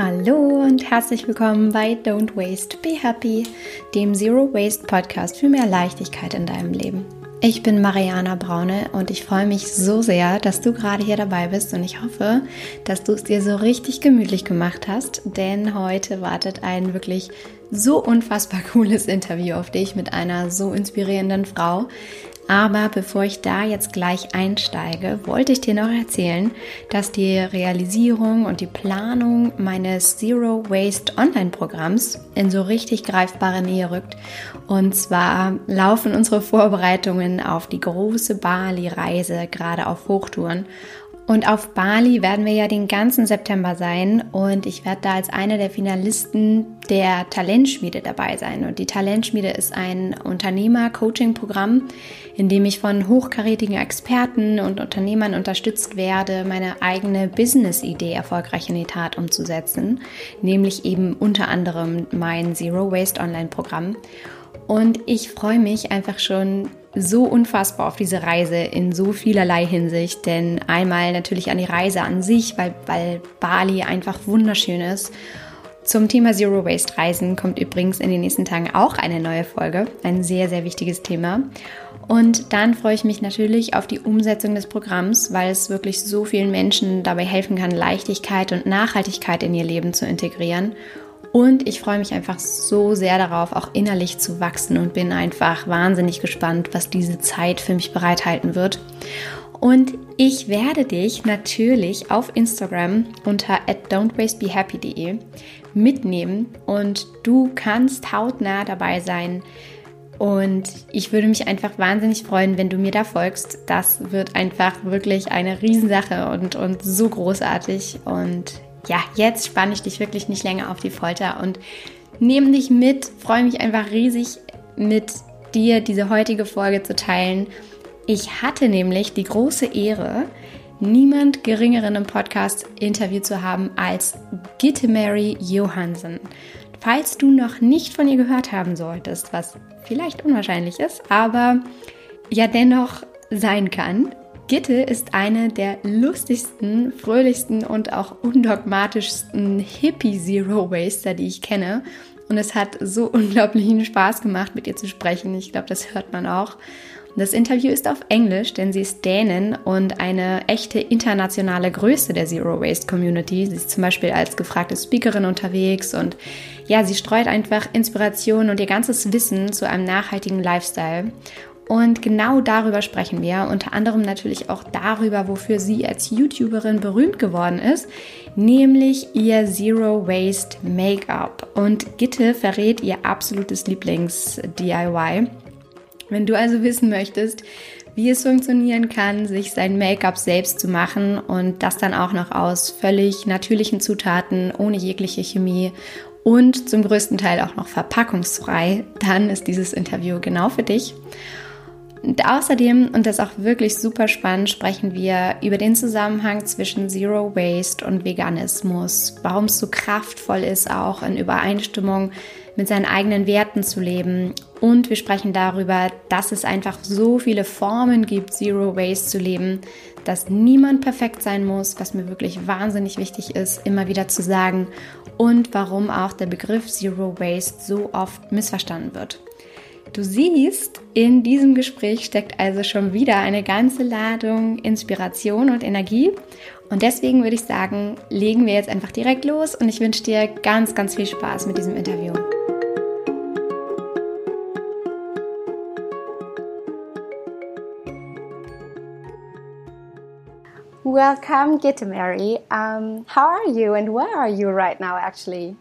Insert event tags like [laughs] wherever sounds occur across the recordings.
Hallo und herzlich willkommen bei Don't Waste, Be Happy, dem Zero Waste Podcast für mehr Leichtigkeit in deinem Leben. Ich bin Mariana Braune und ich freue mich so sehr, dass du gerade hier dabei bist und ich hoffe, dass du es dir so richtig gemütlich gemacht hast, denn heute wartet ein wirklich so unfassbar [laughs] cooles Interview auf dich mit einer so inspirierenden Frau, aber bevor ich da jetzt gleich einsteige, wollte ich dir noch erzählen, dass die Realisierung und die Planung meines Zero Waste Online-Programms in so richtig greifbare Nähe rückt. Und zwar laufen unsere Vorbereitungen auf die große Bali-Reise gerade auf Hochtouren. Und auf Bali werden wir ja den ganzen September sein und ich werde da als eine der Finalisten der Talentschmiede dabei sein. Und die Talentschmiede ist ein Unternehmer-Coaching-Programm, in dem ich von hochkarätigen Experten und Unternehmern unterstützt werde, meine eigene Business-Idee erfolgreich in die Tat umzusetzen, nämlich eben unter anderem mein Zero Waste Online-Programm. Und ich freue mich einfach schon so unfassbar auf diese Reise in so vielerlei Hinsicht. Denn einmal natürlich an die Reise an sich, weil, weil Bali einfach wunderschön ist. Zum Thema Zero Waste Reisen kommt übrigens in den nächsten Tagen auch eine neue Folge. Ein sehr, sehr wichtiges Thema. Und dann freue ich mich natürlich auf die Umsetzung des Programms, weil es wirklich so vielen Menschen dabei helfen kann, Leichtigkeit und Nachhaltigkeit in ihr Leben zu integrieren und ich freue mich einfach so sehr darauf, auch innerlich zu wachsen und bin einfach wahnsinnig gespannt, was diese Zeit für mich bereithalten wird. Und ich werde dich natürlich auf Instagram unter don'twastebehappy.de mitnehmen und du kannst hautnah dabei sein. Und ich würde mich einfach wahnsinnig freuen, wenn du mir da folgst. Das wird einfach wirklich eine Riesensache und, und so großartig. Und ja, jetzt spanne ich dich wirklich nicht länger auf die Folter und nehme dich mit. Freue mich einfach riesig mit dir diese heutige Folge zu teilen. Ich hatte nämlich die große Ehre, niemand geringeren im Podcast Interview zu haben als Gitte Mary Johansen. Falls du noch nicht von ihr gehört haben solltest, was vielleicht unwahrscheinlich ist, aber ja dennoch sein kann, Gitte ist eine der lustigsten, fröhlichsten und auch undogmatischsten Hippie-Zero-Waster, die ich kenne. Und es hat so unglaublichen Spaß gemacht, mit ihr zu sprechen. Ich glaube, das hört man auch. Das Interview ist auf Englisch, denn sie ist Dänin und eine echte internationale Größe der Zero Waste Community. Sie ist zum Beispiel als gefragte Speakerin unterwegs und ja, sie streut einfach Inspiration und ihr ganzes Wissen zu einem nachhaltigen Lifestyle. Und genau darüber sprechen wir, unter anderem natürlich auch darüber, wofür sie als YouTuberin berühmt geworden ist, nämlich ihr Zero Waste Make-up. Und Gitte verrät ihr absolutes Lieblings-DIY. Wenn du also wissen möchtest, wie es funktionieren kann, sich sein Make-up selbst zu machen und das dann auch noch aus völlig natürlichen Zutaten, ohne jegliche Chemie und zum größten Teil auch noch verpackungsfrei, dann ist dieses Interview genau für dich. Und außerdem, und das ist auch wirklich super spannend, sprechen wir über den Zusammenhang zwischen Zero Waste und Veganismus, warum es so kraftvoll ist, auch in Übereinstimmung mit seinen eigenen Werten zu leben. Und wir sprechen darüber, dass es einfach so viele Formen gibt, Zero Waste zu leben, dass niemand perfekt sein muss, was mir wirklich wahnsinnig wichtig ist, immer wieder zu sagen. Und warum auch der Begriff Zero Waste so oft missverstanden wird. Du siehst, in diesem Gespräch steckt also schon wieder eine ganze Ladung Inspiration und Energie. Und deswegen würde ich sagen, legen wir jetzt einfach direkt los und ich wünsche dir ganz, ganz viel Spaß mit diesem Interview. Welcome, Mary. Um, how are you and where are you right now, actually?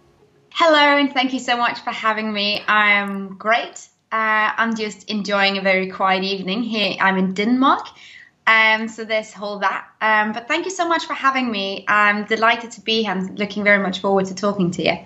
Hello, and thank you so much for having me. I am great. Uh, I'm just enjoying a very quiet evening here. I'm in Denmark, um, so there's whole that. Um, but thank you so much for having me. I'm delighted to be here. I'm looking very much forward to talking to you.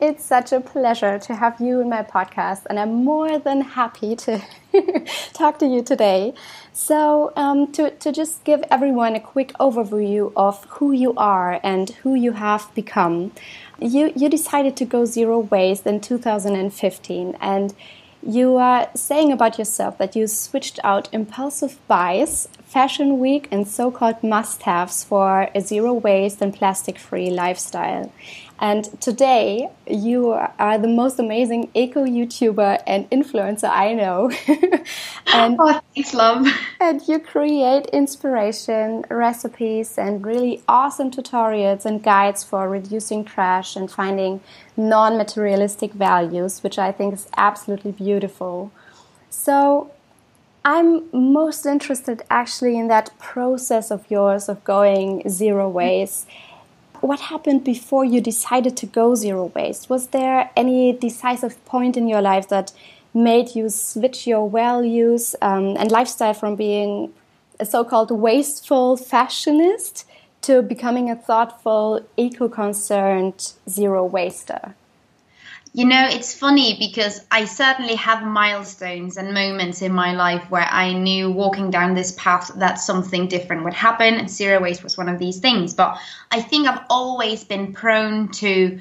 It's such a pleasure to have you in my podcast, and I'm more than happy to [laughs] talk to you today. So, um, to, to just give everyone a quick overview of who you are and who you have become, you, you decided to go zero waste in 2015, and you are saying about yourself that you switched out impulsive buys, fashion week, and so called must haves for a zero waste and plastic free lifestyle. And today, you are the most amazing eco YouTuber and influencer I know. [laughs] and, oh, thanks, love. [laughs] And you create inspiration, recipes, and really awesome tutorials and guides for reducing trash and finding non materialistic values, which I think is absolutely beautiful. So, I'm most interested actually in that process of yours of going zero waste. What happened before you decided to go zero waste? Was there any decisive point in your life that made you switch your values um, and lifestyle from being a so called wasteful fashionist to becoming a thoughtful, eco concerned zero waster? You know, it's funny because I certainly have milestones and moments in my life where I knew walking down this path that something different would happen, and zero waste was one of these things. But I think I've always been prone to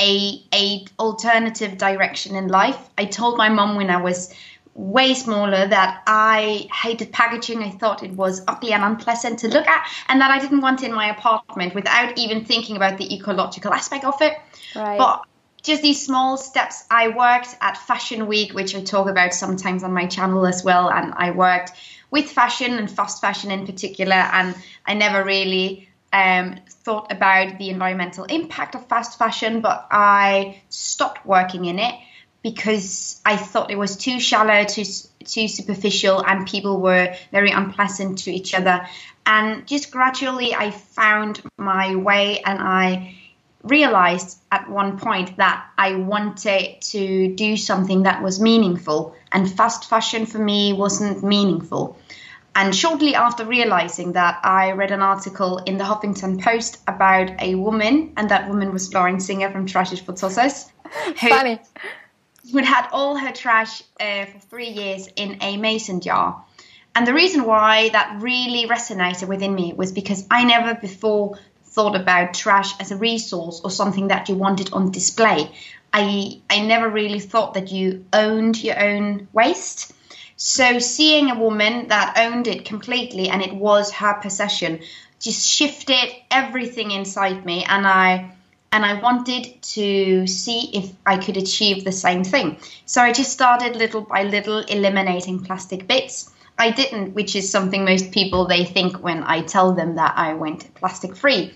a a alternative direction in life. I told my mom when I was way smaller that I hated packaging. I thought it was ugly and unpleasant to look at, and that I didn't want in my apartment without even thinking about the ecological aspect of it. Right. But just these small steps. I worked at Fashion Week, which I talk about sometimes on my channel as well, and I worked with fashion and fast fashion in particular, and I never really um, thought about the environmental impact of fast fashion, but I stopped working in it because I thought it was too shallow, too too superficial, and people were very unpleasant to each other. And just gradually, I found my way, and I realized at one point that I wanted to do something that was meaningful, and fast fashion for me wasn't meaningful. And shortly after realizing that, I read an article in the Huffington Post about a woman, and that woman was Lauren Singer from Trash is for Tossers. Who, [laughs] Funny. Who had all her trash uh, for three years in a mason jar. And the reason why that really resonated within me was because I never before thought about trash as a resource or something that you wanted on display. I I never really thought that you owned your own waste. So seeing a woman that owned it completely and it was her possession just shifted everything inside me and I and I wanted to see if I could achieve the same thing. So I just started little by little eliminating plastic bits. I didn't, which is something most people they think when I tell them that I went plastic free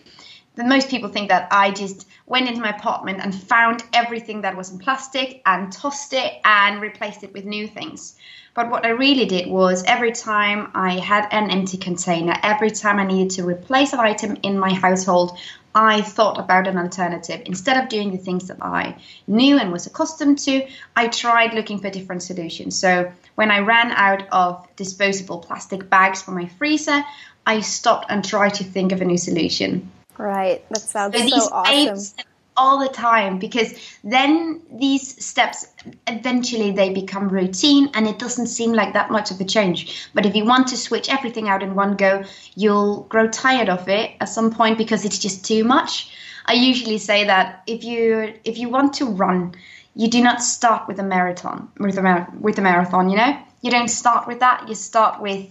then most people think that I just went into my apartment and found everything that was in plastic and tossed it and replaced it with new things. But what I really did was every time I had an empty container, every time I needed to replace an item in my household, I thought about an alternative. Instead of doing the things that I knew and was accustomed to, I tried looking for different solutions. So when I ran out of disposable plastic bags for my freezer, I stopped and tried to think of a new solution. Right. That sounds so, so awesome. All the time because then these steps eventually they become routine and it doesn't seem like that much of a change. But if you want to switch everything out in one go, you'll grow tired of it at some point because it's just too much. I usually say that if you if you want to run, you do not start with a marathon with a with a marathon. You know, you don't start with that. You start with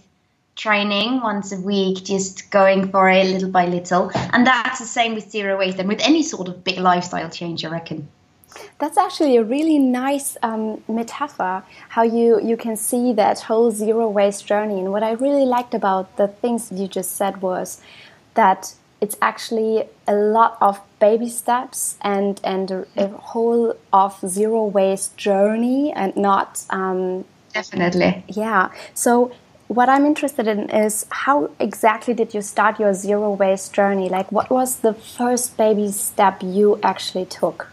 training once a week, just going for it little by little. And that's the same with zero waste and with any sort of big lifestyle change, I reckon. That's actually a really nice um, metaphor how you, you can see that whole zero waste journey. And what I really liked about the things you just said was that it's actually a lot of baby steps and, and a, a whole of zero waste journey and not. Um, Definitely. Yeah. So what I'm interested in is how exactly did you start your zero waste journey? Like, what was the first baby step you actually took?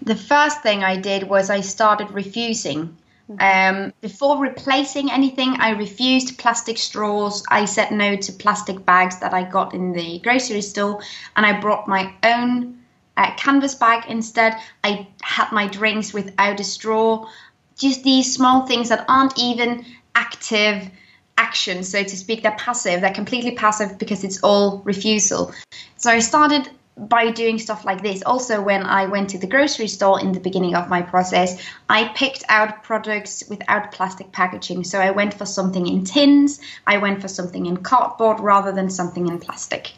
The first thing I did was I started refusing. Mm-hmm. Um, before replacing anything, I refused plastic straws. I said no to plastic bags that I got in the grocery store, and I brought my own uh, canvas bag instead. I had my drinks without a straw. Just these small things that aren't even active action, so to speak. They're passive. They're completely passive because it's all refusal. So I started by doing stuff like this. Also, when I went to the grocery store in the beginning of my process, I picked out products without plastic packaging. So I went for something in tins, I went for something in cardboard rather than something in plastic.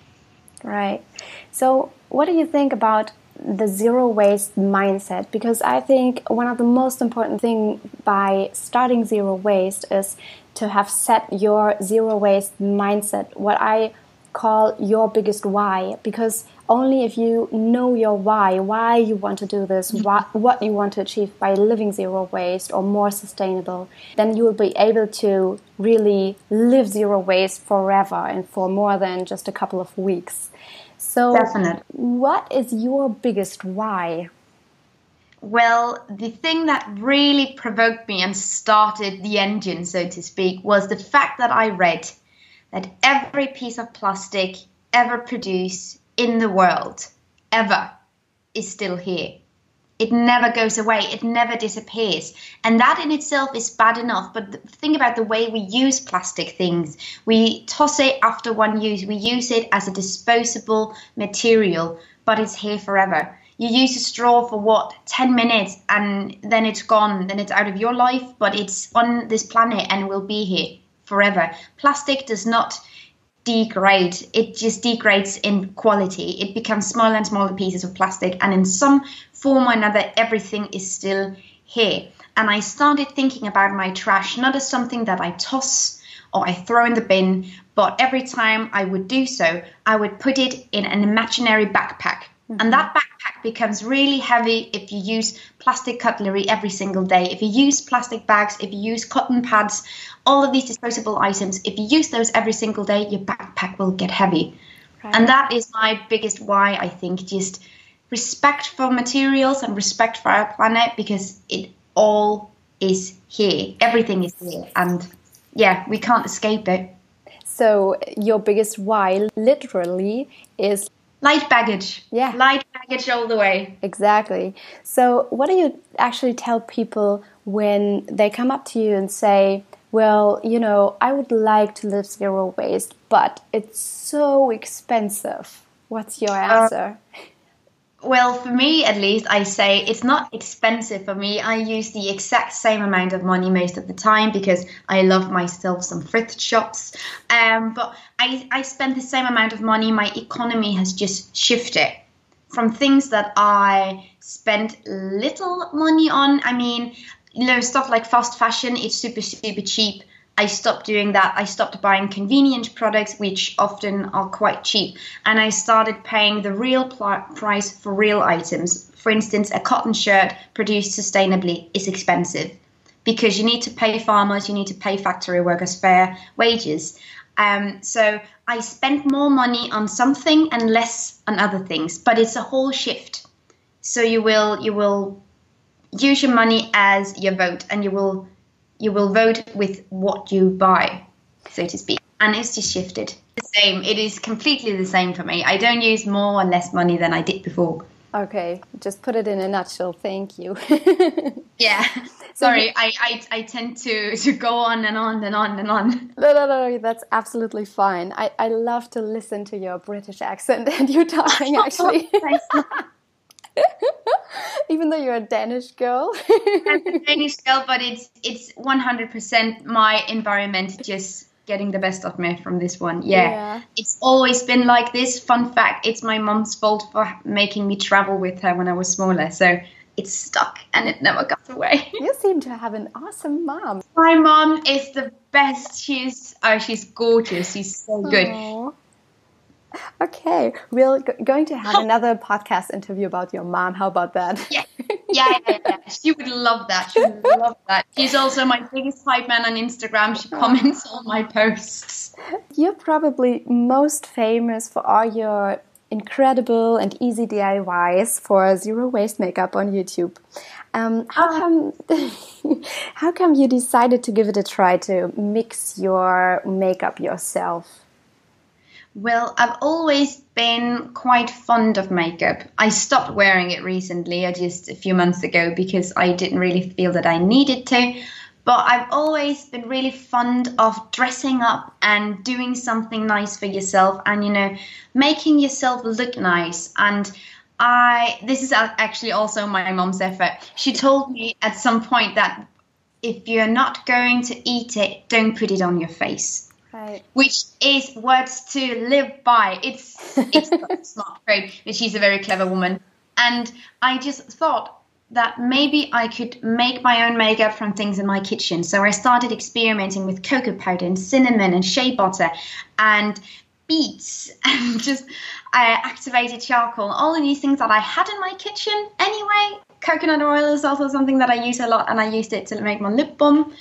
Right. So, what do you think about the zero waste mindset because I think one of the most important thing by starting zero waste is to have set your zero waste mindset. What I call your biggest why because only if you know your why, why you want to do this, mm-hmm. what, what you want to achieve by living zero waste or more sustainable, then you will be able to really live zero waste forever and for more than just a couple of weeks. So, what is your biggest why? Well, the thing that really provoked me and started the engine, so to speak, was the fact that I read that every piece of plastic ever produced in the world, ever, is still here. It never goes away, it never disappears. And that in itself is bad enough. But think about the way we use plastic things. We toss it after one use, we use it as a disposable material, but it's here forever. You use a straw for what, 10 minutes, and then it's gone, then it's out of your life, but it's on this planet and will be here forever. Plastic does not degrade, it just degrades in quality. It becomes smaller and smaller pieces of plastic, and in some form or another, everything is still here. And I started thinking about my trash not as something that I toss or I throw in the bin, but every time I would do so, I would put it in an imaginary backpack. Mm-hmm. And that backpack becomes really heavy if you use plastic cutlery every single day. If you use plastic bags, if you use cotton pads, all of these disposable items, if you use those every single day, your backpack will get heavy. Right. And that is my biggest why, I think, just respect for materials and respect for our planet because it all is here. Everything is here. And yeah, we can't escape it. So, your biggest why literally is light baggage. Yeah. Light baggage all the way. Exactly. So, what do you actually tell people when they come up to you and say, well, you know, I would like to live zero waste, but it's so expensive. What's your uh, answer? Well, for me at least, I say it's not expensive for me. I use the exact same amount of money most of the time because I love myself some thrift shops. Um, but I, I spend the same amount of money. My economy has just shifted from things that I spend little money on. I mean, you know stuff like fast fashion it's super super cheap I stopped doing that. I stopped buying convenient products, which often are quite cheap, and I started paying the real pl- price for real items. For instance, a cotton shirt produced sustainably is expensive because you need to pay farmers, you need to pay factory workers fair wages. Um, so I spent more money on something and less on other things, but it's a whole shift. So you will you will use your money as your vote, and you will you will vote with what you buy, so to speak. And it's just shifted. The same. It is completely the same for me. I don't use more or less money than I did before. Okay, just put it in a nutshell. Thank you. [laughs] yeah. Sorry, I, I, I tend to, to go on and on and on and on. [laughs] No, no, no, that's absolutely fine. I, I love to listen to your British accent [laughs] and you talking actually. [laughs] Even though you're a Danish girl. I'm a Danish girl, but it's it's 100% my environment just getting the best of me from this one. Yeah. yeah. It's always been like this. Fun fact, it's my mom's fault for making me travel with her when I was smaller. So it's stuck and it never got away. [laughs] You seem to have an awesome mom. My mom is the best. She's oh, she's gorgeous. She's so good. Aww. Okay, we're going to have another podcast interview about your mom. How about that? Yeah, yeah, yeah, yeah. She would love that. She would love that. She's also my biggest hype man on Instagram. She comments on my posts. You're probably most famous for all your incredible and easy DIYs for zero waste makeup on YouTube. Um, how uh, come [laughs] how come you decided to give it a try to mix your makeup yourself? Well, I've always been quite fond of makeup. I stopped wearing it recently, uh, just a few months ago, because I didn't really feel that I needed to. But I've always been really fond of dressing up and doing something nice for yourself and, you know, making yourself look nice. And I, this is actually also my mom's effort. She told me at some point that if you're not going to eat it, don't put it on your face. Right. Which is words to live by. It's it's [laughs] smart great, but she's a very clever woman. And I just thought that maybe I could make my own makeup from things in my kitchen. So I started experimenting with cocoa powder and cinnamon and shea butter and beets [laughs] and just uh, activated charcoal, all of these things that I had in my kitchen anyway. Coconut oil is also something that I use a lot, and I used it to make my lip balm.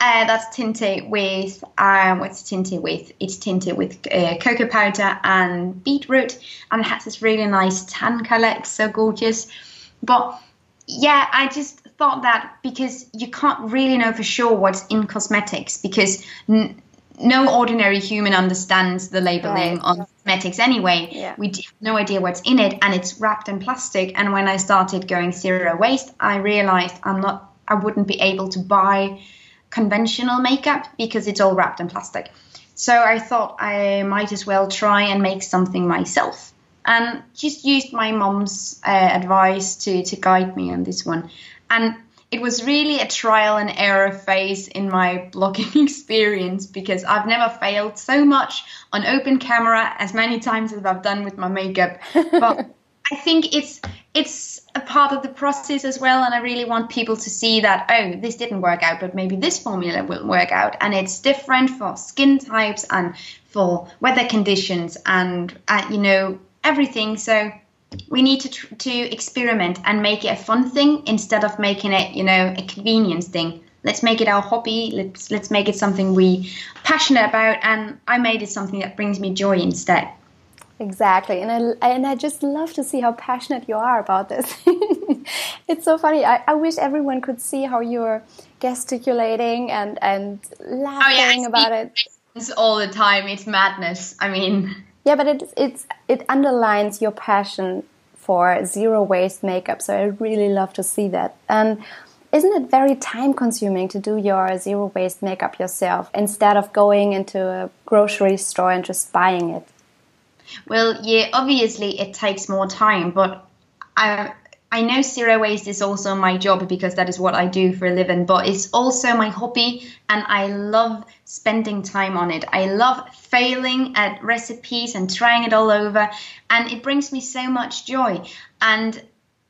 Uh, that's tinted with um, what's tinted with? It's tinted with uh, cocoa powder and beetroot, and it has this really nice tan color. It's so gorgeous. But yeah, I just thought that because you can't really know for sure what's in cosmetics because n- no ordinary human understands the labeling right. on cosmetics anyway. Yeah. We have no idea what's in it, and it's wrapped in plastic. And when I started going zero waste, I realized I'm not, I wouldn't be able to buy conventional makeup because it's all wrapped in plastic. So I thought I might as well try and make something myself. And just used my mom's uh, advice to, to guide me on this one. And it was really a trial and error phase in my [laughs] blogging experience because I've never failed so much on open camera as many times as I've done with my makeup. [laughs] But I think it's it's a part of the process as well, and I really want people to see that oh, this didn't work out, but maybe this formula will work out, and it's different for skin types and for weather conditions and uh, you know everything. So we need to tr- to experiment and make it a fun thing instead of making it you know a convenience thing. Let's make it our hobby. Let's let's make it something we passionate about, and I made it something that brings me joy instead. Exactly, and I and I just love to see how passionate you are about this. [laughs] it's so funny. I, I wish everyone could see how you're gesticulating and and laughing oh, yeah, about it. All the time, it's madness. I mean, [laughs] yeah, but it it's it underlines your passion for zero waste makeup. So I really love to see that. And isn't it very time consuming to do your zero waste makeup yourself instead of going into a grocery store and just buying it? Well, yeah, obviously it takes more time, but I I know zero waste is also my job because that is what I do for a living, but it's also my hobby and I love spending time on it. I love failing at recipes and trying it all over, and it brings me so much joy. And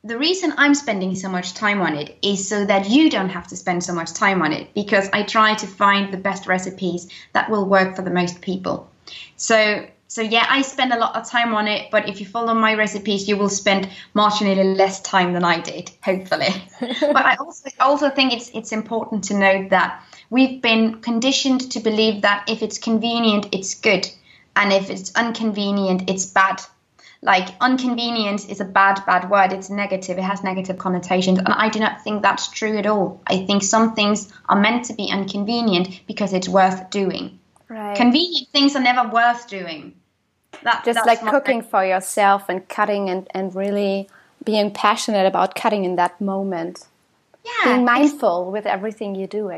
the reason I'm spending so much time on it is so that you don't have to spend so much time on it because I try to find the best recipes that will work for the most people. So so yeah, I spend a lot of time on it, but if you follow my recipes, you will spend marginally less time than I did, hopefully. [laughs] but I also also think it's it's important to note that we've been conditioned to believe that if it's convenient, it's good, and if it's inconvenient, it's bad. Like inconvenience is a bad bad word. It's negative. It has negative connotations, and I do not think that's true at all. I think some things are meant to be inconvenient because it's worth doing. Right. Convenient things are never worth doing. That, Just like cooking for yourself and cutting and, and really being passionate about cutting in that moment. Yeah. Being mindful with everything you do.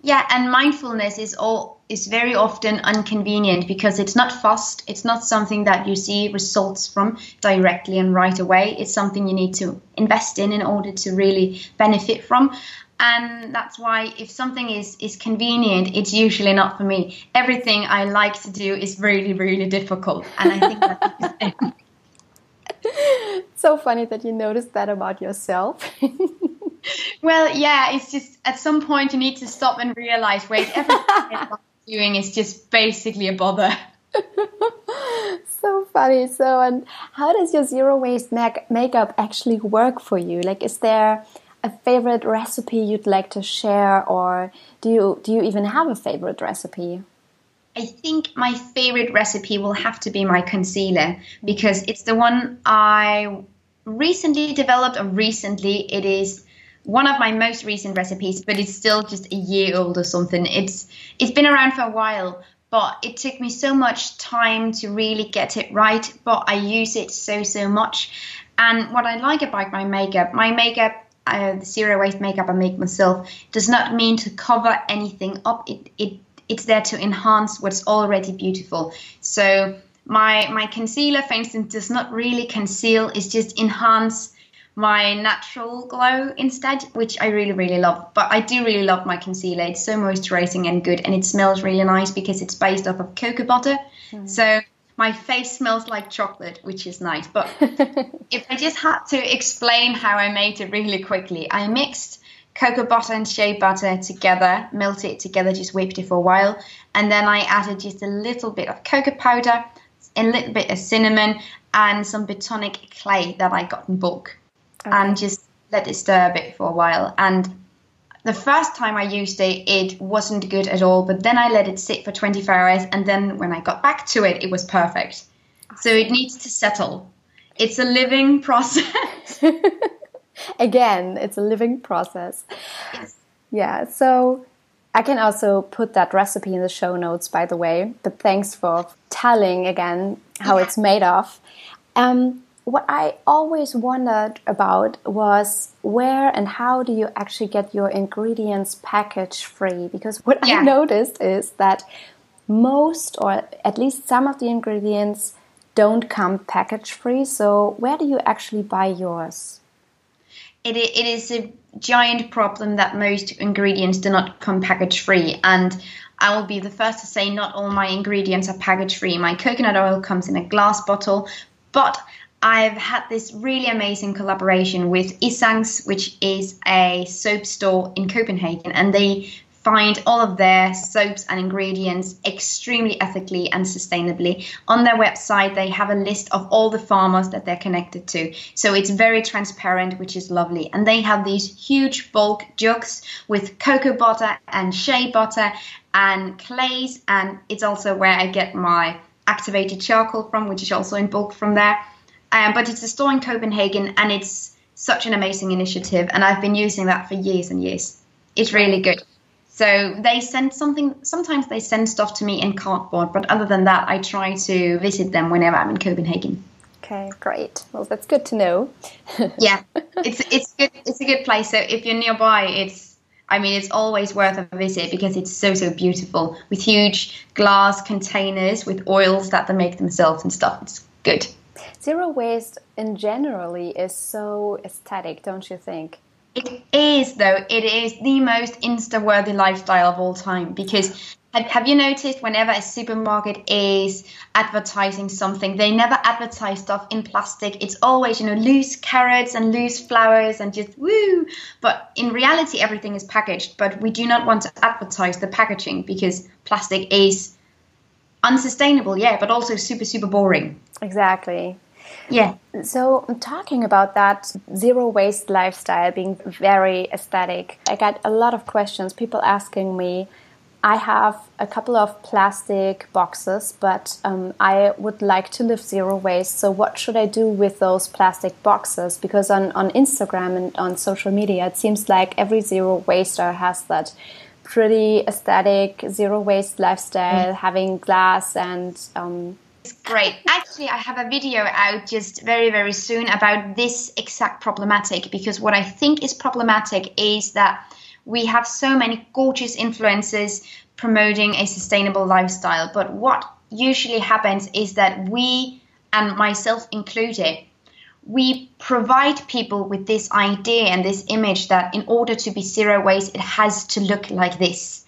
Yeah, and mindfulness is all is very often inconvenient because it's not fast. It's not something that you see results from directly and right away. It's something you need to invest in in order to really benefit from and that's why if something is is convenient it's usually not for me. Everything i like to do is really really difficult. And i think that's [laughs] so funny that you noticed that about yourself. [laughs] Well yeah it's just at some point you need to stop and realize wait everything i'm doing is just basically a bother. [laughs] So funny. So and how does your zero waste make- makeup actually work for you? Like is there a favorite recipe you'd like to share, or do you do you even have a favorite recipe? I think my favorite recipe will have to be my concealer because it's the one I recently developed, or recently it is one of my most recent recipes, but it's still just a year old or something. It's it's been around for a while, but it took me so much time to really get it right. But I use it so so much, and what I like about my makeup, my makeup uh, the zero waste makeup I make myself does not mean to cover anything up. It it it's there to enhance what's already beautiful. So my my concealer, for instance, does not really conceal. It's just enhance my natural glow instead, which I really really love. But I do really love my concealer. It's so moisturizing and good, and it smells really nice because it's based off of cocoa butter. Mm. So my face smells like chocolate, which is nice. But [laughs] if I just had to explain how I made it really quickly, I mixed cocoa butter and shea butter together, melted it together, just whipped it for a while, and then I added just a little bit of cocoa powder, a little bit of cinnamon, and some bentonite clay that I got in bulk, okay. and just let it stir a bit for a while. And the first time I used it, it wasn't good at all, but then I let it sit for 24 hours, and then when I got back to it, it was perfect. So it needs to settle. It's a living [laughs] process. [laughs] Again, it's a living process. Yes. Yeah, so I can also put that recipe in the show notes, by the way, but thanks for telling again how yeah. it's made of. Um, what I always wondered about was where and how do you actually get your ingredients package free? Because what yeah. I noticed is that most, or at least some of the ingredients, don't come package free. So, where do you actually buy yours? It, it is a giant problem that most ingredients do not come package free. And I will be the first to say not all my ingredients are package free. My coconut oil comes in a glass bottle, but I've had this really amazing collaboration with Isangs, which is a soap store in Copenhagen, and they find all of their soaps and ingredients extremely ethically and sustainably. On their website, they have a list of all the farmers that they're connected to. So it's very transparent, which is lovely. And they have these huge bulk jugs with cocoa butter and shea butter and clays. And it's also where I get my activated charcoal from, which is also in bulk from there. Um, but it's a store in Copenhagen and it's such an amazing initiative. And I've been using that for years and years. It's really good. So they send something, sometimes they send stuff to me in cardboard, but other than that, I try to visit them whenever I'm in Copenhagen. Okay, great. Well, that's good to know. [laughs] yeah, it's it's good. It's a good place. So if you're nearby, it's I mean, it's always worth a visit because it's so so beautiful with huge glass containers with oils that they make themselves and stuff. It's good. Zero waste in generally is so aesthetic, don't you think? It is, though. It is the most Insta worthy lifestyle of all time because have you noticed whenever a supermarket is advertising something, they never advertise stuff in plastic. It's always, you know, loose carrots and loose flowers and just woo. But in reality, everything is packaged. But we do not want to advertise the packaging because plastic is unsustainable, yeah, but also super, super boring. Exactly. Yeah. So, talking about that zero waste lifestyle being very aesthetic, I got a lot of questions. People asking me, I have a couple of plastic boxes, but um, I would like to live zero waste. So, what should I do with those plastic boxes? Because on, on Instagram and on social media, it seems like every zero waster has that pretty aesthetic zero waste lifestyle, mm. having glass and um, great. Actually, I have a video out just very, very soon about this exact problematic because what I think is problematic is that we have so many gorgeous influencers promoting a sustainable lifestyle. But what usually happens is that we, and myself included, we provide people with this idea and this image that in order to be zero waste, it has to look like this,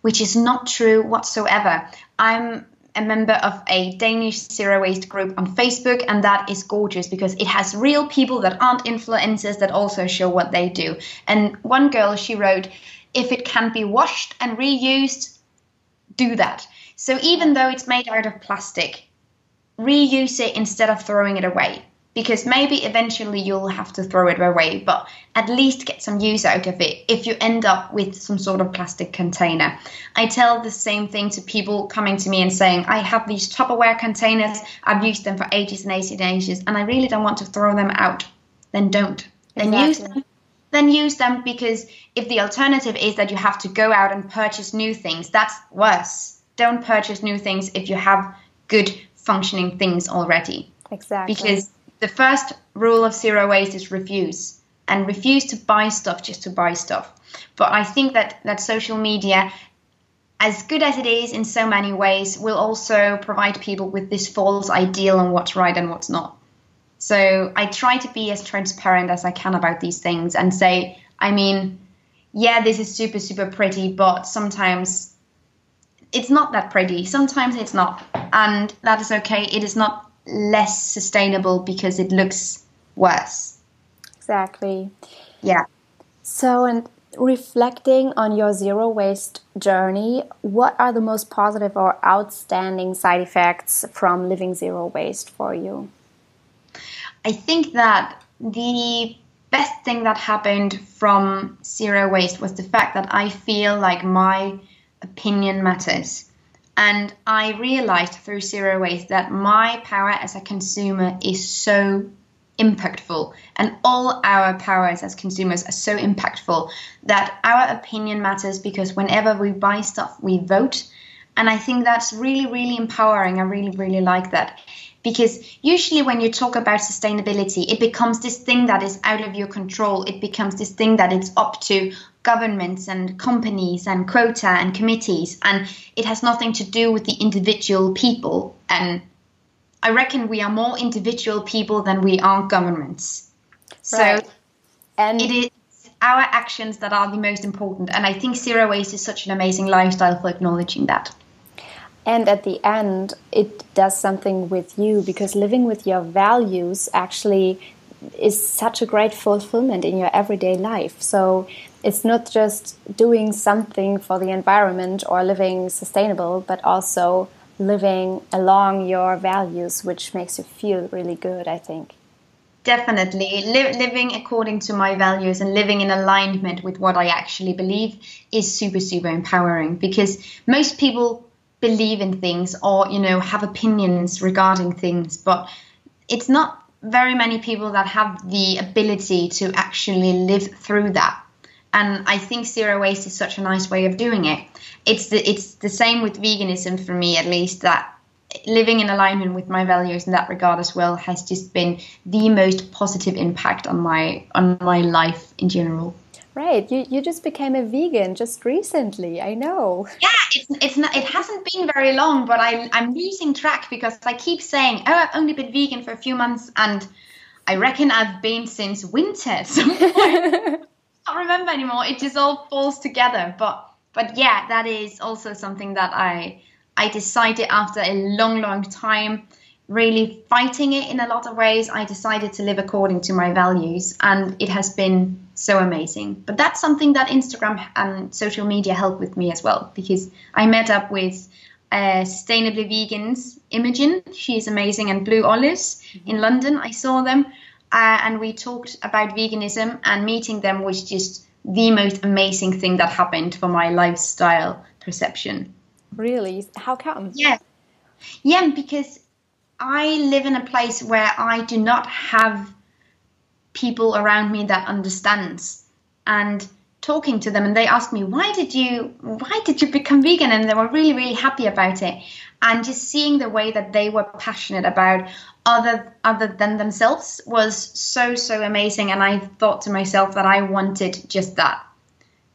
which is not true whatsoever. I'm a member of a Danish zero waste group on Facebook, and that is gorgeous because it has real people that aren't influencers that also show what they do. And one girl, she wrote, if it can be washed and reused, do that. So even though it's made out of plastic, reuse it instead of throwing it away because maybe eventually you'll have to throw it away, but at least get some use out of it if you end up with some sort of plastic container. I tell the same thing to people coming to me and saying, I have these Tupperware containers, I've used them for ages and ages and ages, and I really don't want to throw them out. Then don't. Then exactly. use them. Then use them because if the alternative is that you have to go out and purchase new things, that's worse. Don't purchase new things if you have good functioning things already. Exactly. Because the first rule of zero waste is refuse and refuse to buy stuff just to buy stuff. But I think that that social media as good as it is in so many ways will also provide people with this false ideal on what's right and what's not. So I try to be as transparent as I can about these things and say, I mean, yeah, this is super, super pretty, but sometimes it's not that pretty. Sometimes it's not, and that is okay. It is not less sustainable because it looks worse. Exactly. Yeah. So, and reflecting on your zero waste journey, what are the most positive or outstanding side effects from living zero waste for you? I think that the best thing that happened from zero waste was the fact that I feel like my opinion matters. And I realized through zero waste that my power as a consumer is so impactful. And all our powers as consumers are so impactful that our opinion matters because whenever we buy stuff we vote. And i think that's really really empowering. I really really like that. Because usually when you talk about sustainability it becomes this thing that is out of your control. It becomes this thing that it's up to governments and companies and quota and committees and it has nothing to do with the individual people. And i reckon we are more individual people than we are governments. Right. so and it is our actions that are the most important and i think zero waste is such an amazing lifestyle for acknowledging that. And at the end it does something with you because living with your values actually is such a great fulfillment in your everyday life. So it's not just doing something for the environment or living sustainable but also living along your values which makes you feel really good i think. Definitely. Li- living according to my values and living in alignment with what i actually believe is super super empowering because most people believe in things or you know have opinions regarding things but it's not very many people that have the ability to actually live through that. And i think zero waste is such a nice way of doing it. It's the it's the same with veganism for me at least that living in alignment with my values in that regard as well has just been the most positive impact on my on my life in general Right, you, you just became a vegan just recently. I know. Yeah, it's, it's not, it hasn't been very long, but I I'm losing track because I keep saying, oh, I've only been vegan for a few months, and I reckon I've been since winter. [laughs] So I can't remember anymore. It just all falls together. But but yeah, that is also something that I I decided after a long long time really fighting it in a lot of ways, I decided to live according to my values, and it has been so amazing. But that's something that Instagram and social media helped with me as well, because I met up with uh, Sustainably Vegan's, Imogen, she is amazing, and Blue Olives mm-hmm. in London. I saw them, uh, and we talked about veganism, and meeting them was just the most amazing thing that happened for my lifestyle perception. Really? How come? Yeah. Yeah, because I live in a place where I do not have people around me that understands. And talking to them and they asked me why did you why did you become vegan? And they were really really happy about it. And just seeing the way that they were passionate about other other than themselves was so so amazing. And I thought to myself that I wanted just that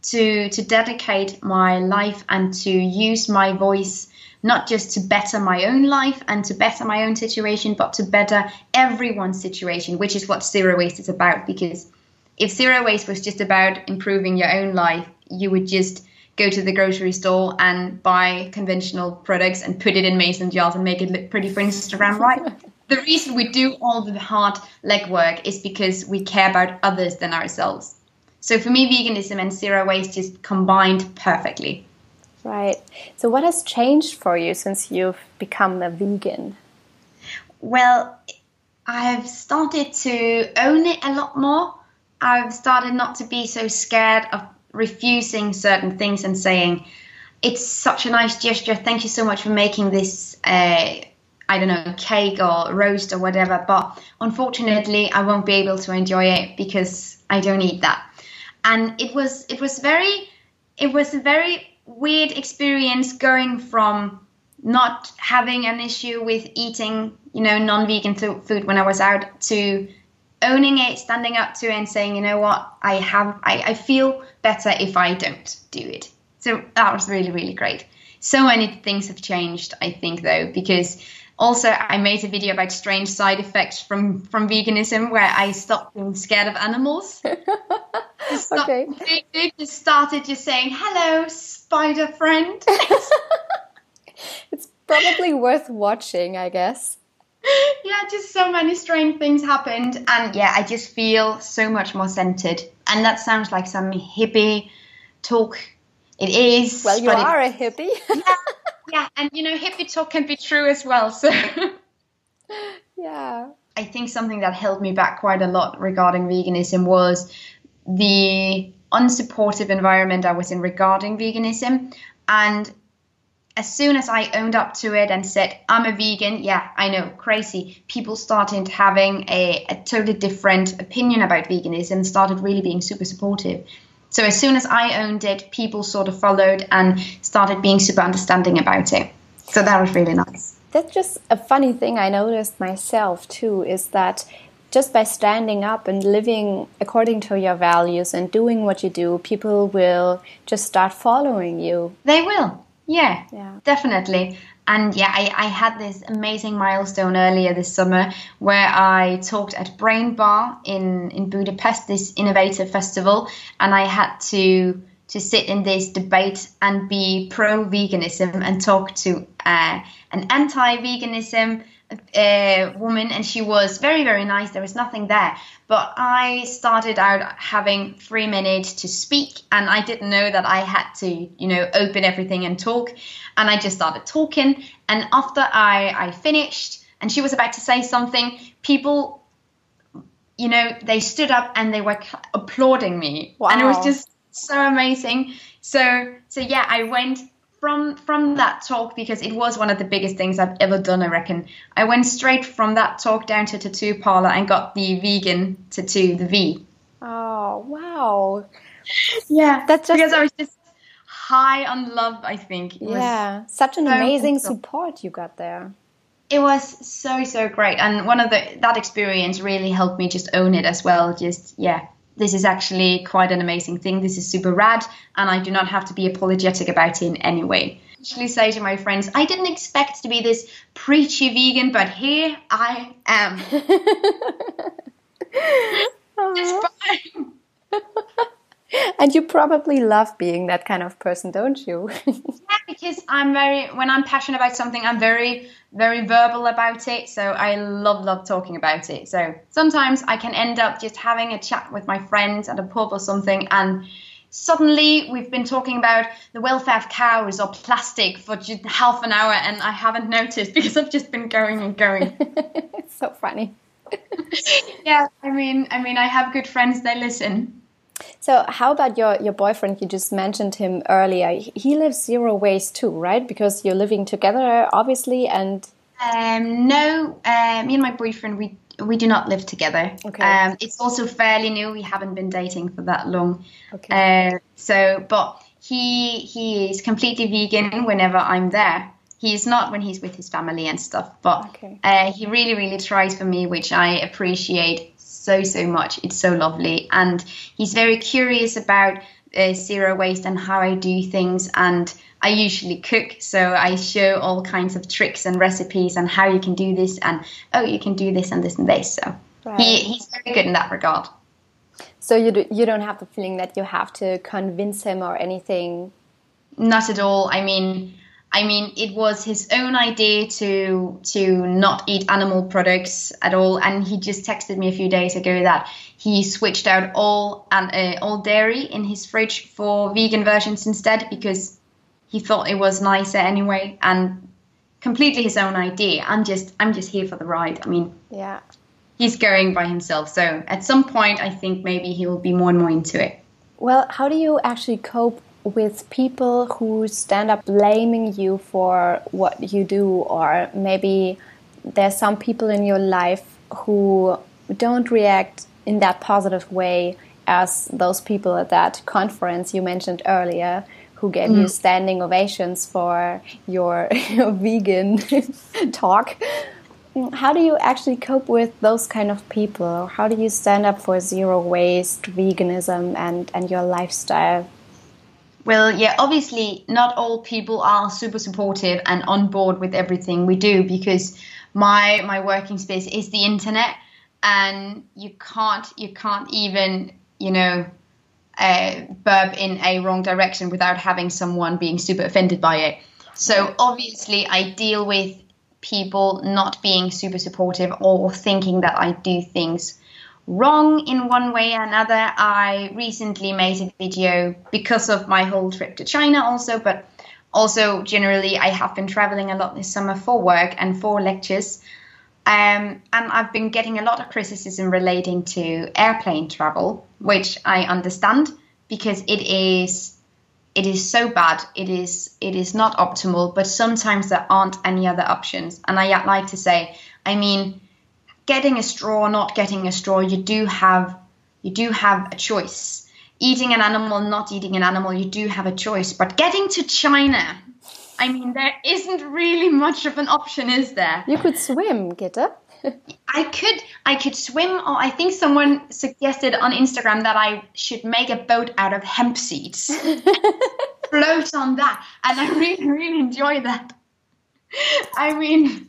to to dedicate my life and to use my voice not just to better my own life and to better my own situation, but to better everyone's situation, which is what zero waste is about. Because if zero waste was just about improving your own life, you would just go to the grocery store and buy conventional products and put it in mason jars and make it look pretty for Instagram, right? [laughs] the reason we do all the hard legwork is because we care about others than ourselves. So for me, veganism and zero waste just combined perfectly. Right. So, what has changed for you since you've become a vegan? Well, I've started to own it a lot more. I've started not to be so scared of refusing certain things and saying, it's such a nice gesture. Thank you so much for making this, uh, I don't know, cake or roast or whatever. But unfortunately, I won't be able to enjoy it because I don't eat that. And it was, it was very, it was a very weird experience going from not having an issue with eating, you know, non-vegan food when I was out to owning it, standing up to it, and saying, you know what, I have, I, I feel better if I don't do it. So that was really, really great. So many things have changed, I think, though, because also I made a video about strange side effects from from veganism where I stopped being scared of animals. [laughs] just okay. Just started just saying hello, spider friend. [laughs] it's probably worth watching, I guess. [laughs] Yeah, just so many strange things happened. And yeah, I just feel so much more centered. And that sounds like some hippie talk. It is. Well, you are it, a hippie. yeah, yeah, and you know, hippie talk can be true as well. So, [laughs] yeah. I think something that held me back quite a lot regarding veganism was the unsupportive environment I was in regarding veganism. And as soon as I owned up to it and said, I'm a vegan, yeah, I know, crazy. People started having a, a totally different opinion about veganism, started really being super supportive. So as soon as I owned it, people sort of followed and started being super understanding about it. So that was really nice. That's just a funny thing I noticed myself too is that just by standing up and living according to your values and doing what you do, people will just start following you. They will. Yeah, yeah. definitely. And yeah, I, I had this amazing milestone earlier this summer where I talked at Brain Bar in, in Budapest, this innovative festival, and I had to to sit in this debate and be pro veganism and talk to uh, an anti veganism uh, woman, and she was very, very nice. There was nothing there. But I started out having three minutes to speak, and I didn't know that I had to, you know, open everything and talk. And I just started talking. And after I, I finished, and she was about to say something, people, you know, they stood up and they were applauding me. Wow. And it was just so amazing. So, so yeah, I went from from that talk because it was one of the biggest things I've ever done. I reckon I went straight from that talk down to tattoo parlor and got the vegan tattoo, the V. Oh wow! Yeah, that's just because I was just high on love. I think. It yeah, such an so amazing support you got there. It was so so great, and one of the that experience really helped me just own it as well. Just yeah, this is actually quite an amazing thing. This is super rad, and I do not have to be apologetic about it in any way. I actually say to my friends, I didn't expect to be this preachy vegan, but here I am. [laughs] it's fine. [laughs] [laughs] and you probably love being that kind of person, don't you? [laughs] yeah, because I'm very when I'm passionate about something, I'm very very verbal about it. So I love love talking about it. So sometimes I can end up just having a chat with my friends at a pub or something, and suddenly we've been talking about the welfare of cows or plastic for just half an hour, and I haven't noticed [laughs] because I've just been going and going. it's so funny. yeah, I mean, I mean, I have good friends. They listen. So, how about your your boyfriend? You just mentioned him earlier. He lives zero waste too, right? Because you're living together, obviously, and um, no, uh, me and my boyfriend we we do not live together. Okay. Um, it's also fairly new. We haven't been dating for that long. Okay. Uh, so, but he he is completely vegan whenever I'm there. He's not when he's with his family and stuff, but okay. uh, he really really tries for me, which I appreciate so so much. It's so lovely, and he's very curious about uh, zero waste and how I do things. And I usually cook, so I show all kinds of tricks and recipes and how you can do this, and oh, you can do this and this and this. So right. he, he's very good in that regard. So you do, you don't have the feeling that you have to convince him or anything. Not at all. I mean, I mean, it was his own idea to to not eat animal products at all, and he just texted me a few days ago that he switched out all and uh, all dairy in his fridge for vegan versions instead because he thought it was nicer anyway, and completely his own idea. I'm just I'm just here for the ride. I mean, yeah, he's going by himself, so at some point, I think maybe he will be more and more into it. Well, how do you actually cope with people who stand up blaming you for what you do, or maybe there's some people in your life who don't react in that positive way as those people at that conference you mentioned earlier who gave mm. you standing ovations for your, [laughs] your vegan [laughs] talk. How do you actually cope with those kind of people? How do you stand up for zero waste, veganism, and, and your lifestyle? Well, yeah, obviously, not all people are super supportive and on board with everything we do because my my working space is the internet, and you can't you can't even you know uh, burp in a wrong direction without having someone being super offended by it. So obviously, I deal with people not being super supportive or thinking that I do things wrong in one way or another. I recently made a video because of my whole trip to China, also, but also generally, I have been traveling a lot this summer for work and for lectures. Um, and I've been getting a lot of criticism relating to airplane travel, which I understand because it is it is so bad. It is it is not optimal, but sometimes there aren't any other options. And I like to say, I mean, getting a straw, not getting a straw, you do have you do have a choice. Eating an animal, not eating an animal, you do have a choice. But getting to China, I mean, there isn't really much of an option, is there? You could swim, Gitte. [laughs] I could I could swim or I think someone suggested on Instagram that I should make a boat out of hemp seeds. [laughs] float on that. And I really, really enjoy that. I mean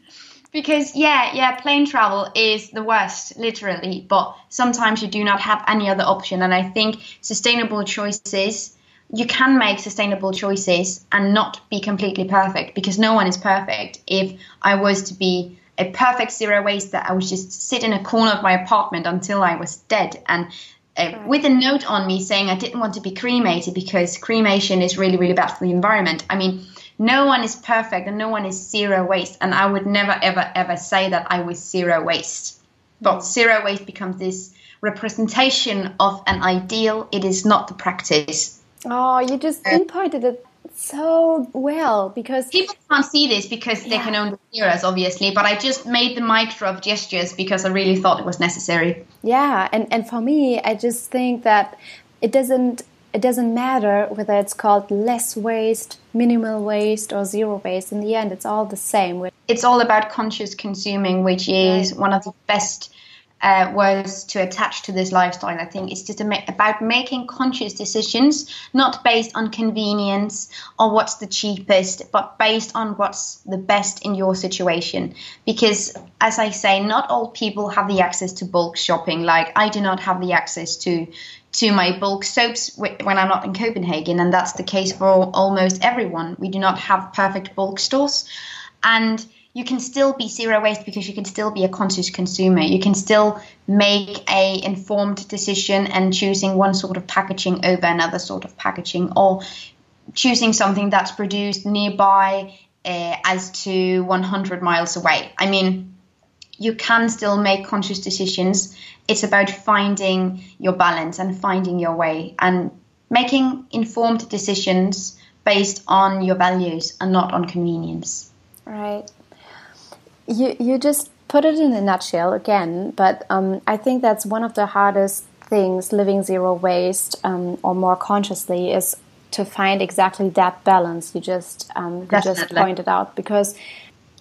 because yeah, yeah, plane travel is the worst, literally, but sometimes you do not have any other option. And I think sustainable choices you can make sustainable choices and not be completely perfect because no one is perfect. If I was to be a perfect zero waste, that I would just sit in a corner of my apartment until I was dead and uh, with a note on me saying I didn't want to be cremated because cremation is really, really bad for the environment. I mean, no one is perfect and no one is zero waste. And I would never, ever, ever say that I was zero waste. But mm. zero waste becomes this representation of an ideal. It is not the practice. Oh, you just uh, pinpointed it so well because people can't see this because yeah. they can only hear us, obviously. But I just made the mic drop gestures because I really thought it was necessary. Yeah, and and for me, I just think that it doesn't it doesn't matter whether it's called less waste, minimal waste, or zero waste. In the end, it's all the same. It's all about conscious consuming, which is one of the best uh, was to attach to this lifestyle. I think it's just ma- about making conscious decisions, not based on convenience or what's the cheapest, but based on what's the best in your situation. Because, as I say, not all people have the access to bulk shopping. Like I do not have the access to to my bulk soaps when I'm not in Copenhagen, and that's the case for almost everyone. We do not have perfect bulk stores, and you can still be zero waste because you can still be a conscious consumer. You can still make a informed decision and choosing one sort of packaging over another sort of packaging, or choosing something that's produced nearby uh, as to 100 miles away. I mean, you can still make conscious decisions. It's about finding your balance and finding your way and making informed decisions based on your values and not on convenience. Right you you just put it in a nutshell again, but um, I think that's one of the hardest things living zero waste um, or more consciously is to find exactly that balance you just um, you just pointed out because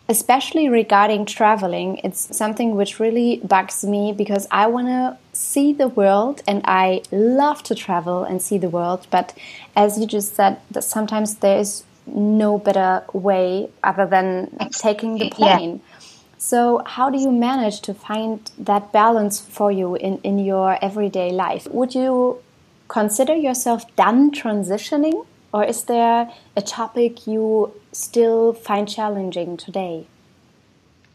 especially regarding traveling it's something which really bugs me because I want to see the world and I love to travel and see the world but as you just said that sometimes there is no better way other than taking the plane. Yeah so, how do you manage to find that balance for you in, in your everyday life? Would you consider yourself done transitioning, or is there a topic you still find challenging today?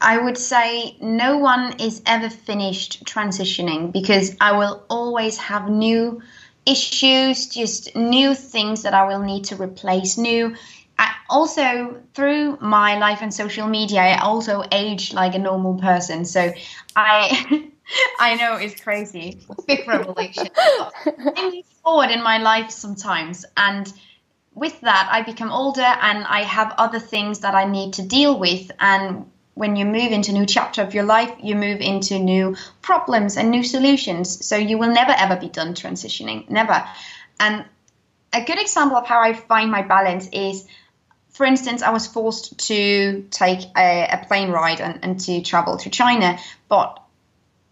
I would say no one is ever finished transitioning because I will always have new issues, just new things that I will need to replace, new I also through my life and social media, I also age like a normal person. So I [laughs] I know it's crazy, big revelation. I move [laughs] forward in my life sometimes, and with that, I become older and I have other things that I need to deal with. And when you move into a new chapter of your life, you move into new problems and new solutions. So you will never ever be done transitioning, never. And a good example of how I find my balance is for instance, I was forced to take a, a plane ride and, and, to travel to China, but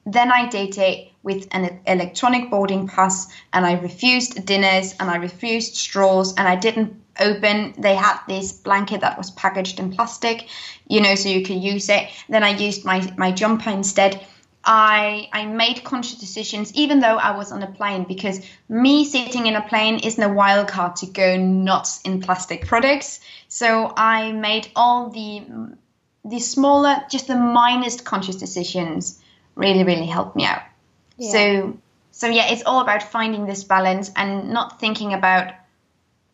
then I did it with an electronic boarding pass and I refused dinners and I refused straws and I didn't open. They had this blanket that was packaged in plastic, you know, so you could use it. Then I used my, my jumper instead. I I made conscious decisions even though I was on a plane because me sitting in a plane isn't a wild card to go nuts in plastic products. So I made all the the smaller, just the minest conscious decisions really really helped me out. Yeah. So so yeah, it's all about finding this balance and not thinking about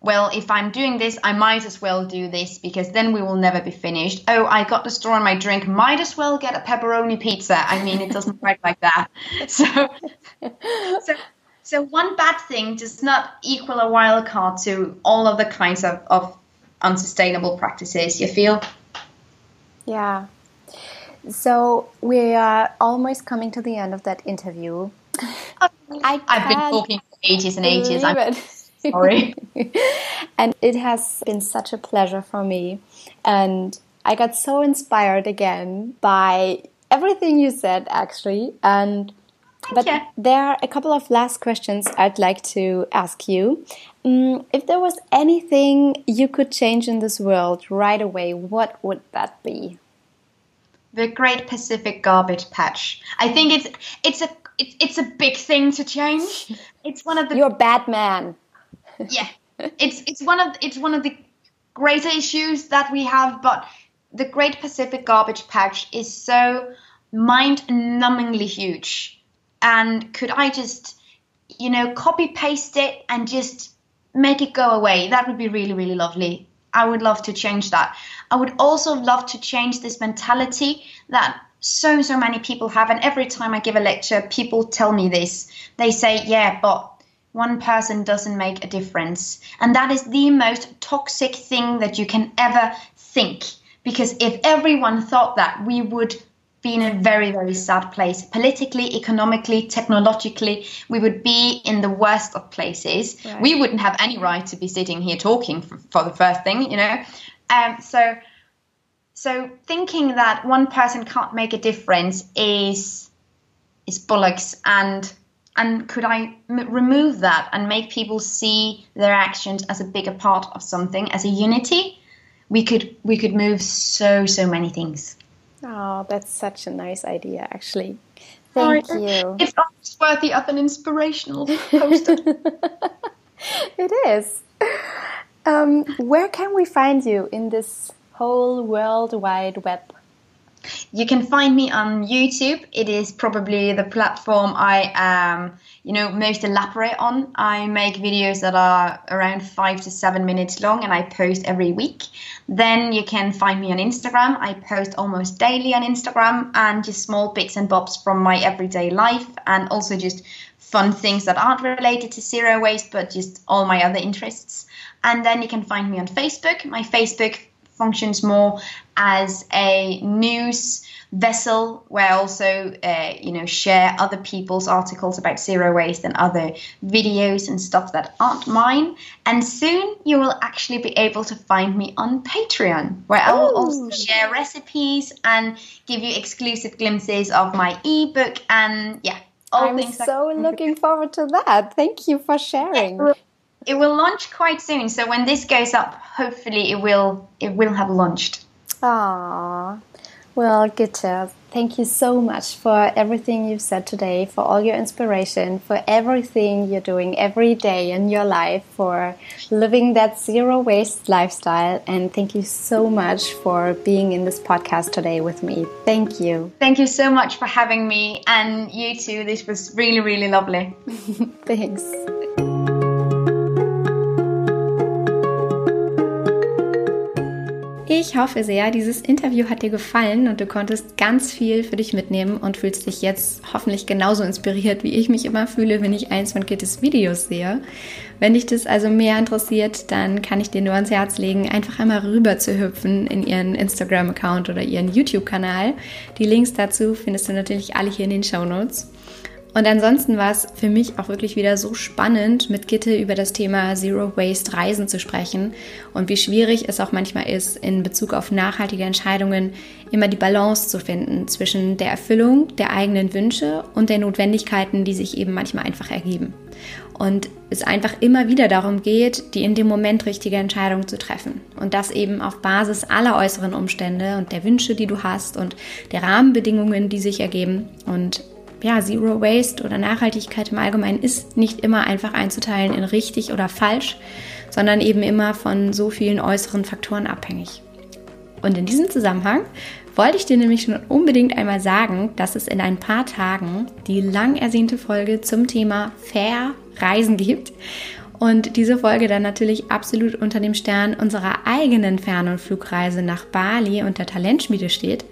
well, if I'm doing this, I might as well do this because then we will never be finished. Oh, I got the straw in my drink, might as well get a pepperoni pizza. I mean, it doesn't work like that. [laughs] So, so, so one bad thing does not equal a wild card to all of the kinds of, of unsustainable practices. You feel? Yeah. So we are almost coming to the end of that interview. [laughs] I have been talking for ages and ages. I'm [laughs] sorry. [laughs] and it has been such a pleasure for me. And I got so inspired again by everything you said, actually. And but there are a couple of last questions I'd like to ask you. Um, if there was anything you could change in this world right away, what would that be? The Great Pacific Garbage Patch. I think it's it's a it's, it's a big thing to change. [laughs] It's one of the You're Batman. [laughs] yeah, it's it's one of it's one of the greater issues that we have, but the Great Pacific Garbage Patch is so mind-numbingly huge. And could I just, you know, copy paste it and just make it go away? That would be really, really lovely. I would love to change that. I would also love to change this mentality that so, so many people have. And every time I give a lecture, people tell me this. They say, yeah, but one person doesn't make a difference. And that is the most toxic thing that you can ever think. Because if everyone thought that, we would be in a very, very sad place. Politically, economically, technologically, we would be in the worst of places. Right. We wouldn't have any right to be sitting here talking for, for the first thing, you know. Um, so, so thinking that one person can't make a difference is is bollocks. And and could I m- remove that and make people see their actions as a bigger part of something as a unity? We could we could move so so many things. Oh that's such a nice idea actually. Thank oh, you it's worthy of an inspirational poster. [laughs] It is um, where can we find you in this whole world wide web you can find me on YouTube. It is probably the platform I am, you know, most elaborate on. I make videos that are around five to seven minutes long, and I post every week. Then you can find me on Instagram. I post almost daily on Instagram, and just small bits and bobs from my everyday life, and also just fun things that aren't related to zero waste, but just all my other interests. And then you can find me on Facebook. My Facebook functions more as a news vessel where I also uh, you know share other people's articles about zero waste and other videos and stuff that aren't mine. And soon you will actually be able to find me on patreon where i will also share recipes and give you exclusive glimpses of my ebook and yeah all things I'm so looking forward to that. Thank you for sharing it will launch quite soon. So when this goes up, hopefully it will it will have launched. Ah, well, Gitte, thank you so much for everything you've said today, for all your inspiration, for everything you're doing every day in your life, for living that zero waste lifestyle. And thank you so much for being in this podcast today with me. Thank you. Thank you so much for having me, and you too. This was really, really lovely. [laughs] Thanks. Ich hoffe sehr, dieses Interview hat dir gefallen und du konntest ganz viel für dich mitnehmen und fühlst dich jetzt hoffentlich genauso inspiriert, wie ich mich immer fühle, wenn ich eins von Kittes Videos sehe. Wenn dich das also mehr interessiert, dann kann ich dir nur ans Herz legen, einfach einmal rüber zu hüpfen in ihren Instagram-Account oder ihren YouTube-Kanal. Die Links dazu findest du natürlich alle hier in den Show Notes. Und ansonsten war es für mich auch wirklich wieder so spannend, mit Gitte über das Thema Zero Waste Reisen zu sprechen und wie schwierig es auch manchmal ist, in Bezug auf nachhaltige Entscheidungen immer die Balance zu finden zwischen der Erfüllung der eigenen Wünsche und der Notwendigkeiten, die sich eben manchmal einfach ergeben. und es einfach immer wieder darum geht, die in dem Moment richtige Entscheidung zu treffen. Und das eben auf Basis aller äußeren Umstände und der Wünsche, die du hast und der Rahmenbedingungen, die sich ergeben. Und ja, Zero Waste oder Nachhaltigkeit im Allgemeinen ist nicht immer einfach einzuteilen in richtig oder falsch, sondern eben immer von so vielen äußeren Faktoren abhängig. Und in diesem Zusammenhang wollte ich dir nämlich schon unbedingt einmal sagen, dass es in ein paar Tagen die lang ersehnte Folge zum Thema Fair Reisen gibt. Und diese Folge dann natürlich absolut unter dem Stern unserer eigenen Fern- und Flugreise nach Bali und der Talentschmiede steht.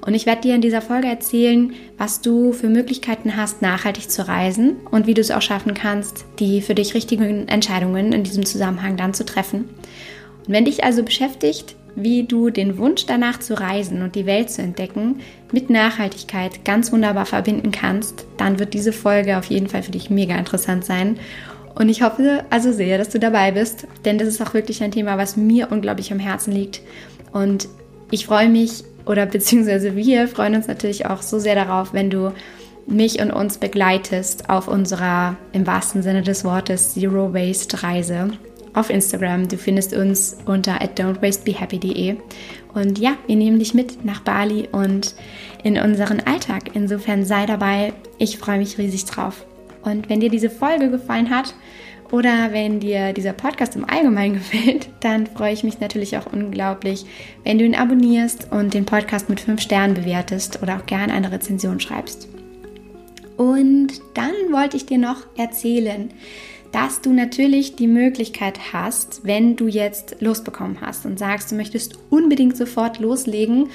Und ich werde dir in dieser Folge erzählen, was du für Möglichkeiten hast, nachhaltig zu reisen und wie du es auch schaffen kannst, die für dich richtigen Entscheidungen in diesem Zusammenhang dann zu treffen. Und wenn dich also beschäftigt, wie du den Wunsch danach zu reisen und die Welt zu entdecken mit Nachhaltigkeit ganz wunderbar verbinden kannst, dann wird diese Folge auf jeden Fall für dich mega interessant sein. Und ich hoffe also sehr, dass du dabei bist, denn das ist auch wirklich ein Thema, was mir unglaublich am Herzen liegt. Und ich freue mich, oder beziehungsweise wir freuen uns natürlich auch so sehr darauf, wenn du mich und uns begleitest auf unserer im wahrsten Sinne des Wortes Zero Waste Reise auf Instagram. Du findest uns unter don'twastebehappy.de. Und ja, wir nehmen dich mit nach Bali und in unseren Alltag. Insofern sei dabei. Ich freue mich riesig drauf. Und wenn dir diese Folge gefallen hat oder wenn dir dieser Podcast im Allgemeinen [laughs] gefällt, dann freue ich mich natürlich auch unglaublich, wenn du ihn abonnierst und den Podcast mit 5 Sternen bewertest oder auch gerne eine Rezension schreibst. Und dann wollte ich dir noch erzählen, dass du natürlich die Möglichkeit hast, wenn du jetzt Lust bekommen hast und sagst, du möchtest unbedingt sofort loslegen,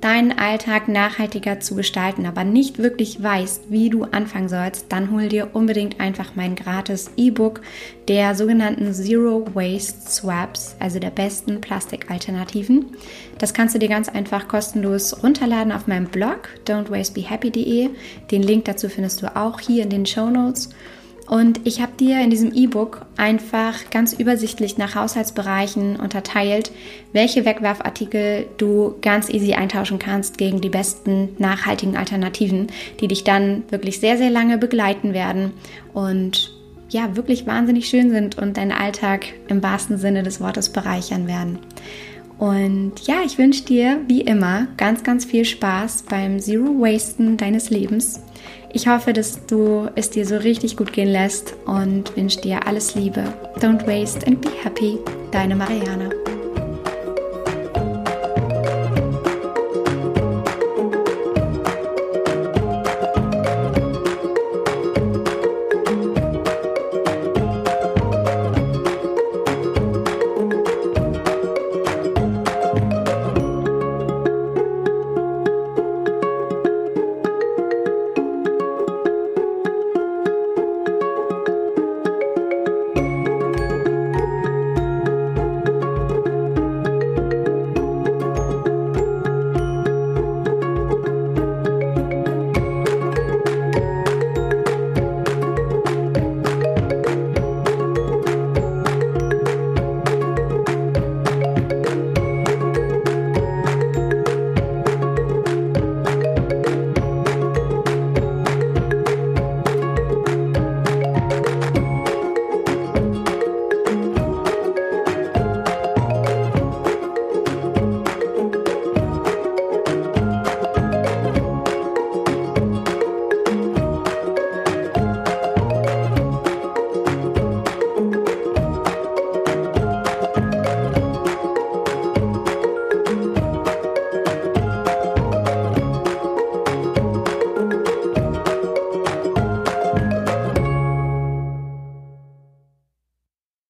deinen Alltag nachhaltiger zu gestalten, aber nicht wirklich weißt, wie du anfangen sollst, dann hol dir unbedingt einfach mein gratis E-Book der sogenannten Zero Waste Swaps, also der besten Plastikalternativen. Das kannst du dir ganz einfach kostenlos runterladen auf meinem Blog don'twastebehappy.de. Den Link dazu findest du auch hier in den Show Notes. Und ich habe dir in diesem E-Book einfach ganz übersichtlich nach Haushaltsbereichen unterteilt, welche Wegwerfartikel du ganz easy eintauschen kannst gegen die besten nachhaltigen Alternativen, die dich dann wirklich sehr, sehr lange begleiten werden und ja, wirklich wahnsinnig schön sind und deinen Alltag im wahrsten Sinne des Wortes bereichern werden. Und ja, ich wünsche dir wie immer ganz, ganz viel Spaß beim Zero Wasten deines Lebens ich hoffe, dass du es dir so richtig gut gehen lässt und wünsche dir alles Liebe. Don't waste and be happy. Deine Mariana.